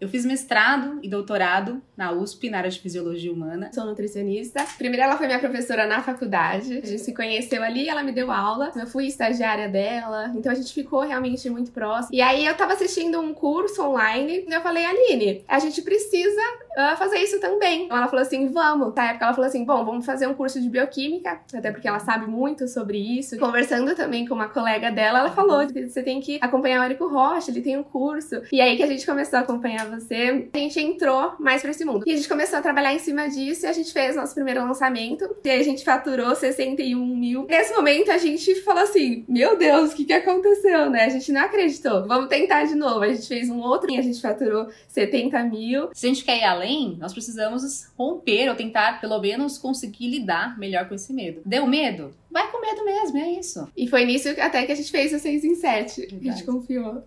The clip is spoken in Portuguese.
Eu fiz mestrado e doutorado na USP, na área de fisiologia humana. Sou nutricionista. Primeiro ela foi minha professora na faculdade. A gente se conheceu ali, ela me deu aula. Eu fui estagiária dela, então a gente ficou realmente muito próximo. E aí eu tava assistindo um curso online e eu falei, Aline, a gente precisa uh, fazer isso também. Então ela falou assim, vamos. Na época ela falou assim, bom, vamos fazer um curso de bioquímica, até porque ela sabe muito sobre isso. Conversando também com uma colega dela, ela falou você tem que acompanhar o Érico Rocha, ele tem um curso. E aí que a gente começou a acompanhar você, a gente entrou mais pra esse mundo. E a gente começou a trabalhar em cima disso e a gente fez nosso primeiro lançamento. E a gente faturou 61 mil. Nesse momento a gente falou assim: Meu Deus, o que, que aconteceu, né? A gente não acreditou. Vamos tentar de novo. A gente fez um outro e a gente faturou 70 mil. Se a gente quer ir além, nós precisamos romper ou tentar, pelo menos, conseguir lidar melhor com esse medo. Deu medo? Vai com medo mesmo, é isso. E foi nisso até que a gente fez o 6 em 7. A gente confiou.